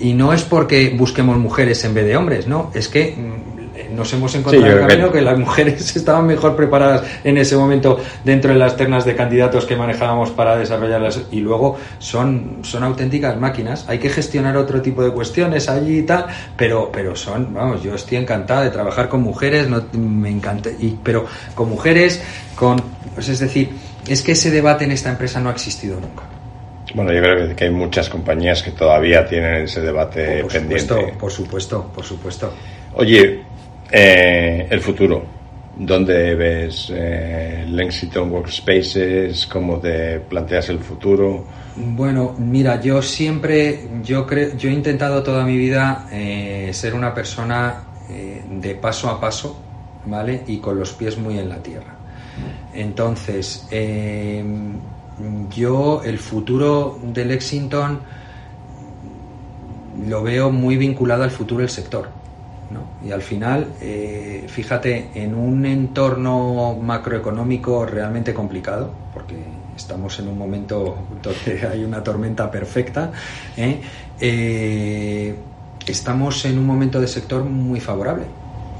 Y no es porque busquemos mujeres en vez de hombres, no, es que nos hemos encontrado en el camino que... las mujeres estaban mejor preparadas en ese momento dentro de las ternas de candidatos que manejábamos para desarrollarlas y luego son, son auténticas máquinas. Hay que gestionar otro tipo de cuestiones allí y tal, pero, pero son, vamos, yo estoy encantada de trabajar con mujeres, no, me encanta, y, pero con mujeres, con, pues es decir, es que ese debate en esta empresa no ha existido nunca. Bueno, yo creo que hay muchas compañías que todavía tienen ese debate por pendiente. Supuesto, por supuesto, por supuesto. Oye, eh, el futuro. ¿Dónde ves eh, Lexington Workspaces? ¿Cómo te planteas el futuro? Bueno, mira, yo siempre, yo creo, yo he intentado toda mi vida eh, ser una persona eh, de paso a paso, ¿vale? Y con los pies muy en la tierra. Entonces, yo el futuro de Lexington lo veo muy vinculado al futuro del sector. Y al final, eh, fíjate, en un entorno macroeconómico realmente complicado, porque estamos en un momento donde hay una tormenta perfecta, ¿eh? Eh, estamos en un momento de sector muy favorable.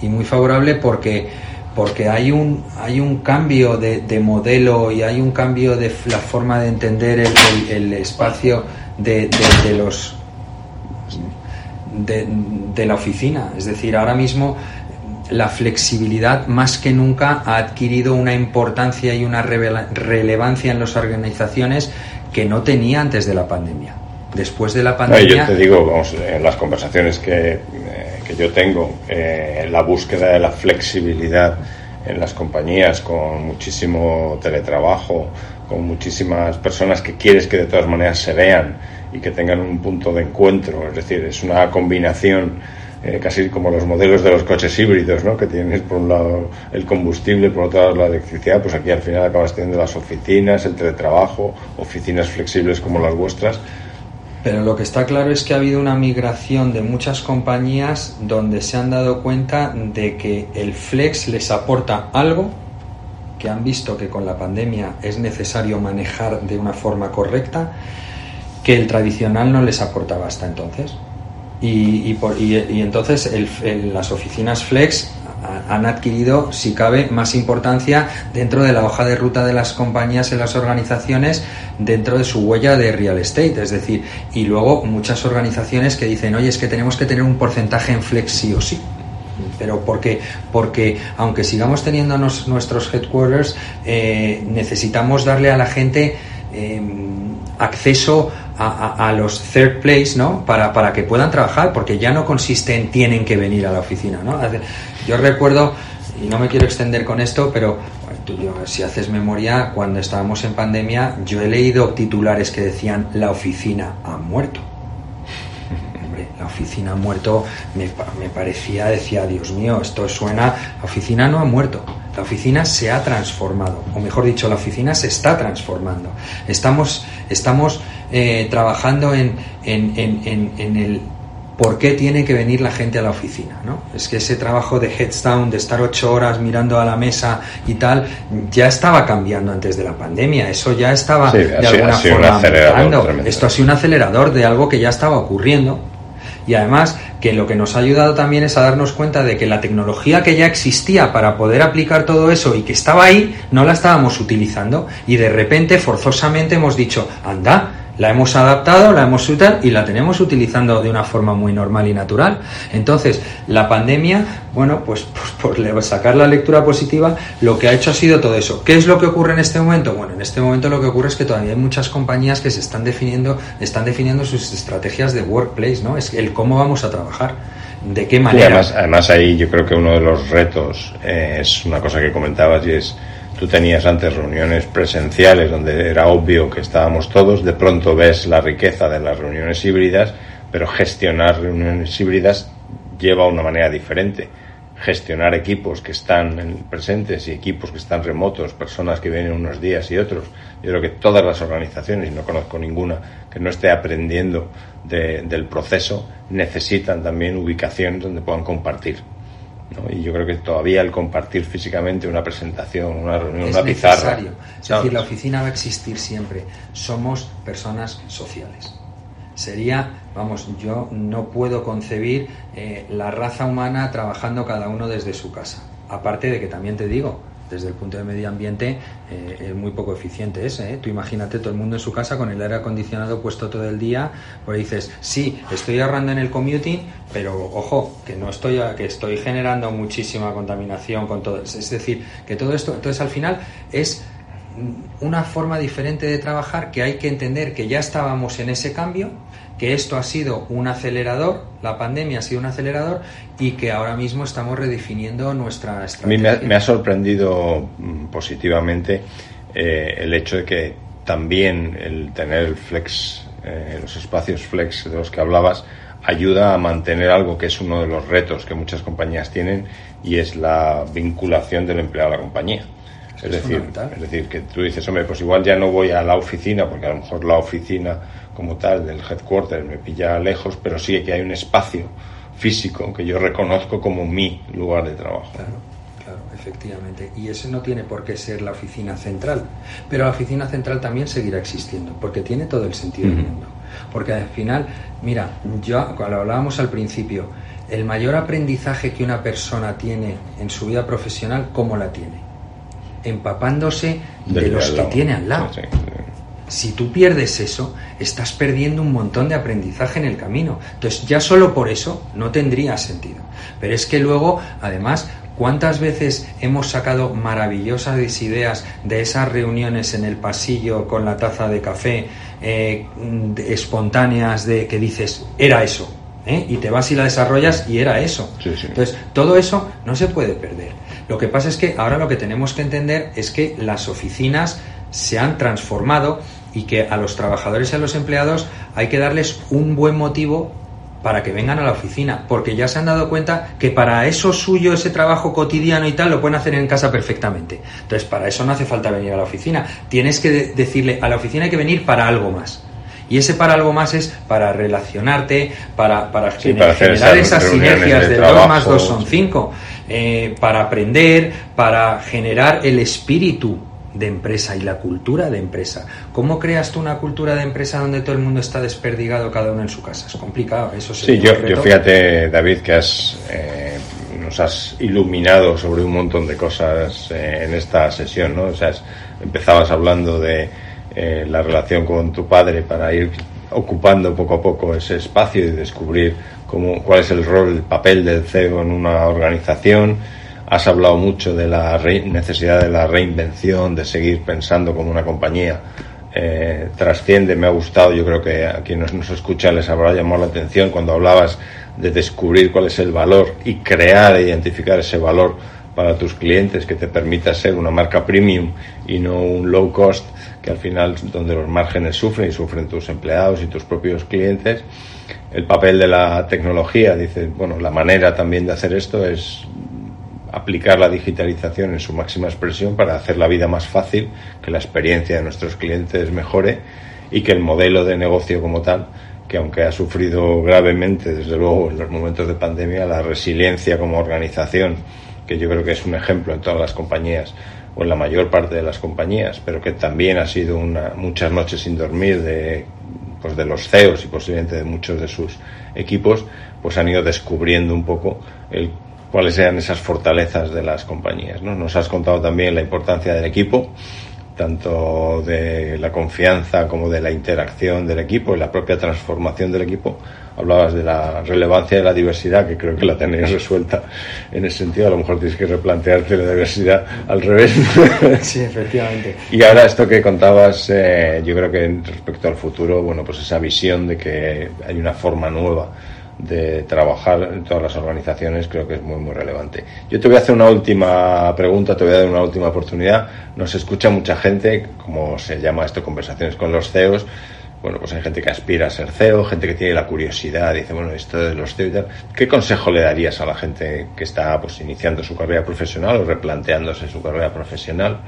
Y muy favorable porque, porque hay, un, hay un cambio de, modelo y hay un cambio de la forma de entender el, espacio de los de, la oficina. Es decir, ahora mismo la flexibilidad más que nunca ha adquirido una importancia y una relevancia en las organizaciones que no tenía antes de la pandemia. Después de la pandemia. yo te digo, vamos, en las conversaciones que, eh, que yo tengo, eh, la búsqueda de la flexibilidad en las compañías con muchísimo teletrabajo, con muchísimas personas que quieres que de todas maneras se vean y que tengan un punto de encuentro. Es decir, es una combinación eh, casi como los modelos de los coches híbridos, ¿no? que tienes por un lado el combustible, por otro lado la electricidad, pues aquí al final acabas teniendo las oficinas, el teletrabajo, oficinas flexibles como las vuestras. Pero lo que está claro es que ha habido una migración de muchas compañías donde se han dado cuenta de que el flex les aporta algo que han visto que con la pandemia es necesario manejar de una forma correcta que el tradicional no les aportaba hasta entonces. Y, y, entonces las oficinas Flex han adquirido, si cabe, más importancia dentro de la hoja de ruta de las compañías en las organizaciones, dentro de su huella de real estate. Es decir, y luego muchas organizaciones que dicen, oye, es que tenemos que tener un porcentaje en Flex sí o sí. Pero porque, porque aunque sigamos teniendo nuestros headquarters, eh, necesitamos darle a la gente em, acceso a, los third place, ¿no? Para, para que puedan trabajar, porque ya no consiste en tienen que venir a la oficina, ¿no? Yo recuerdo, y no me quiero extender con esto, pero si haces memoria, cuando estábamos en pandemia, yo he leído titulares que decían la oficina ha muerto. Hombre, la oficina ha muerto, me, me parecía, decía, Dios mío, esto suena, la oficina no ha muerto la oficina se ha transformado, o mejor dicho, la oficina se está transformando. Estamos, estamos eh, trabajando en, en, el por qué tiene que venir la gente a la oficina, ¿no? Es que ese trabajo de heads down, de estar ocho horas mirando a la mesa y tal, ya estaba cambiando antes de la pandemia. Eso ya estaba de alguna forma Esto ha sido un acelerador de algo que ya estaba ocurriendo y además que lo que nos ha ayudado también es a darnos cuenta de que la tecnología que ya existía para poder aplicar todo eso y que estaba ahí, no la estábamos utilizando. Y de repente forzosamente hemos dicho, anda, la hemos adaptado, la hemos usado y la tenemos utilizando de una forma muy normal y natural. Entonces, la pandemia, bueno, pues, pues por sacar la lectura positiva, lo que ha hecho ha sido todo eso. ¿Qué es lo que ocurre en este momento? Bueno, en este momento lo que ocurre es que todavía hay muchas compañías que se están definiendo, están definiendo sus estrategias de workplace, ¿no? Es el cómo vamos a trabajar. ¿De qué manera? además, ahí yo creo que uno de los retos eh, es una cosa que comentabas y es Tú tenías antes reuniones presenciales donde era obvio que estábamos todos, de pronto ves la riqueza de las reuniones híbridas, pero gestionar reuniones híbridas lleva una manera diferente. Gestionar equipos que están presentes y equipos que están remotos, personas que vienen unos días y otros. Yo creo que todas las organizaciones, y no conozco ninguna que no esté aprendiendo del proceso, necesitan también ubicaciones donde puedan compartir. Y yo creo que todavía el compartir físicamente una presentación, una reunión, una pizarra. Es decir, la oficina va a existir siempre. Somos personas sociales. Sería, vamos, yo no puedo concebir eh, la raza humana trabajando cada uno desde su casa. Aparte de que también te digo, desde el punto de medio ambiente eh, es muy poco eficiente ese. ¿eh? Tú imagínate todo el mundo en su casa con el aire acondicionado puesto todo el día, pues dices, sí, estoy ahorrando en el commuting, pero ojo, que no estoy, que estoy generando muchísima contaminación con todo. Es decir, que todo esto, entonces al final es una forma diferente de trabajar que hay que entender que ya estábamos en ese cambio que esto ha sido un acelerador, la pandemia ha sido un acelerador y que ahora mismo estamos redefiniendo nuestra estrategia. A mí me ha, sorprendido mm, positivamente eh, el hecho de que también el tener el flex, eh, los espacios flex de los que hablabas, ayuda a mantener algo que es uno de los retos que muchas compañías tienen y es la vinculación del empleado a la compañía. Es, decir, es decir, que tú dices, hombre, pues igual ya no voy a la oficina, porque a lo mejor la oficina como tal del headquarter me pilla lejos, pero sí que hay un espacio físico que yo reconozco como mi lugar de trabajo. Claro, claro, efectivamente. Y ese no tiene por qué ser la oficina central, pero la oficina central también seguirá existiendo, porque tiene todo el sentido del mundo. Porque al final, mira, yo cuando hablábamos al principio, el mayor aprendizaje que una persona tiene en su vida profesional, ¿cómo la tiene? Empapándose de los que tiene al lado. Si tú pierdes eso, estás perdiendo un montón de aprendizaje en el camino. Entonces, ya solo por eso no tendría sentido. Pero es que luego, además, ¿cuántas veces hemos sacado maravillosas ideas de esas reuniones en el pasillo con la taza de café, eh, espontáneas, de que dices, era eso, ¿eh? y te vas y la desarrollas y era eso. Entonces, todo eso no se puede perder. Lo que pasa es que ahora lo que tenemos que entender es que las oficinas se han transformado y que a los trabajadores y a los empleados hay que darles un buen motivo para que vengan a la oficina, porque ya se han dado cuenta que para eso suyo, ese trabajo cotidiano y tal, lo pueden hacer en casa perfectamente. Entonces, para eso no hace falta venir a la oficina. Tienes que decirle, a la oficina hay que venir para algo más. Y ese para algo más es para relacionarte, para, para, generar esas sinergias de, 2 más 2 son 5, eh, para aprender, para generar el espíritu de empresa y la cultura de empresa. ¿Cómo creas tú una cultura de empresa donde todo el mundo está desperdigado cada uno en su casa? Es complicado, eso Sí, yo, yo, fíjate, David, que has, eh, nos has iluminado sobre un montón de cosas eh, en esta sesión, ¿no? O sea, empezabas hablando de eh, la relación con tu padre para ir ocupando poco a poco ese espacio y descubrir cómo, cuál es el rol, el papel del CEO en una organización. Has hablado mucho de la necesidad de la reinvención, de seguir pensando como una compañía eh, trasciende. Me ha gustado, yo creo que a quienes nos escuchan les habrá llamado la atención cuando hablabas de descubrir cuál es el valor y crear e identificar ese valor para tus clientes que te permita ser una marca premium y no un low cost que al final donde los márgenes sufren y sufren tus empleados y tus propios clientes. El papel de la tecnología, dice, bueno, la manera también de hacer esto es aplicar la digitalización en su máxima expresión para hacer la vida más fácil, que la experiencia de nuestros clientes mejore y que el modelo de negocio como tal, que aunque ha sufrido gravemente, desde luego, en los momentos de pandemia, la resiliencia como organización, que yo creo que es un ejemplo en todas las compañías, o en la mayor parte de las compañías, pero que también ha sido una, muchas noches sin dormir de, pues de los CEOs y posiblemente de muchos de sus equipos, pues han ido descubriendo un poco el, cuáles eran esas fortalezas de las compañías. ¿no? Nos has contado también la importancia del equipo, tanto de la confianza como de la interacción del equipo y la propia transformación del equipo. Hablabas de la relevancia de la diversidad, que creo que la tenéis resuelta en ese sentido. A lo mejor tienes que replantearte la diversidad al revés. Sí, efectivamente. y ahora esto que contabas, eh, yo creo que respecto al futuro, bueno, pues esa visión de que hay una forma nueva de trabajar en todas las organizaciones creo que es muy muy relevante. Yo te voy a hacer una última pregunta, te voy a dar una última oportunidad. Nos escucha mucha gente, como se llama esto, conversaciones con los CEOs. Bueno, pues hay gente que aspira a ser CEO, gente que tiene la curiosidad, dice, bueno, esto de los CEOs y tal. ¿Qué consejo le darías a la gente que está pues iniciando su carrera profesional o replanteándose su carrera profesional?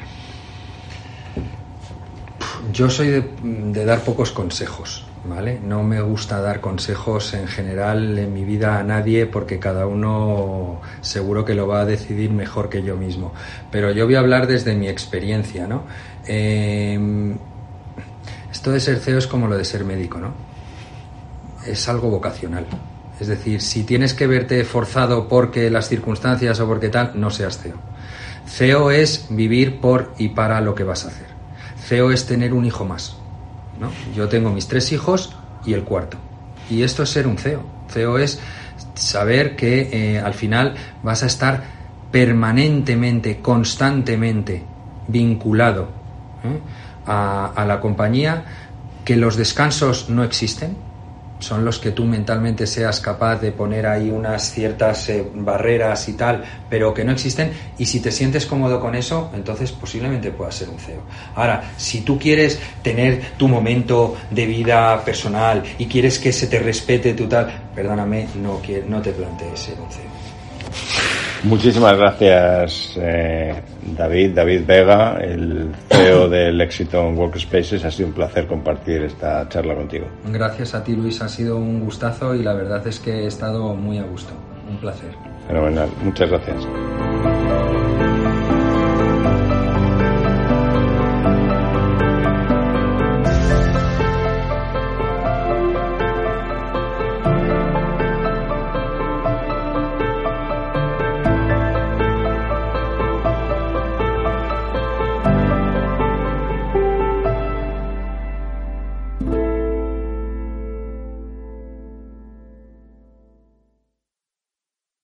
Yo soy de dar pocos consejos ¿vale? No me gusta dar consejos en general en mi vida a nadie porque cada uno seguro que lo va a decidir mejor que yo mismo. Pero yo voy a hablar desde mi experiencia, ¿no? Em, esto de ser CEO es como lo de ser médico, ¿no? Es algo vocacional. Es decir, si tienes que verte forzado porque las circunstancias o porque tal, no seas CEO. CEO es vivir por y para lo que vas a hacer. CEO es tener un hijo más yo tengo mis tres hijos y el cuarto. Y esto es ser un CEO. CEO es saber que eh, al final vas a estar permanentemente, constantemente vinculado ¿eh? a la compañía, que los descansos no existen, son los que tú mentalmente seas capaz de poner ahí unas ciertas eh, barreras y tal, pero que no existen. Y si te sientes cómodo con eso, entonces posiblemente puedas ser un CEO. Ahora, si tú quieres tener tu momento de vida personal y quieres que se te respete tu tal, perdóname, no, no te plantees ser un CEO. Muchísimas gracias, eh, David, David Vega, el CEO del Éxito Workspaces. Ha sido un placer compartir esta charla contigo. Gracias a ti, Luis. Ha sido un gustazo y la verdad es que he estado muy a gusto. Un placer. Fenomenal. Muchas gracias.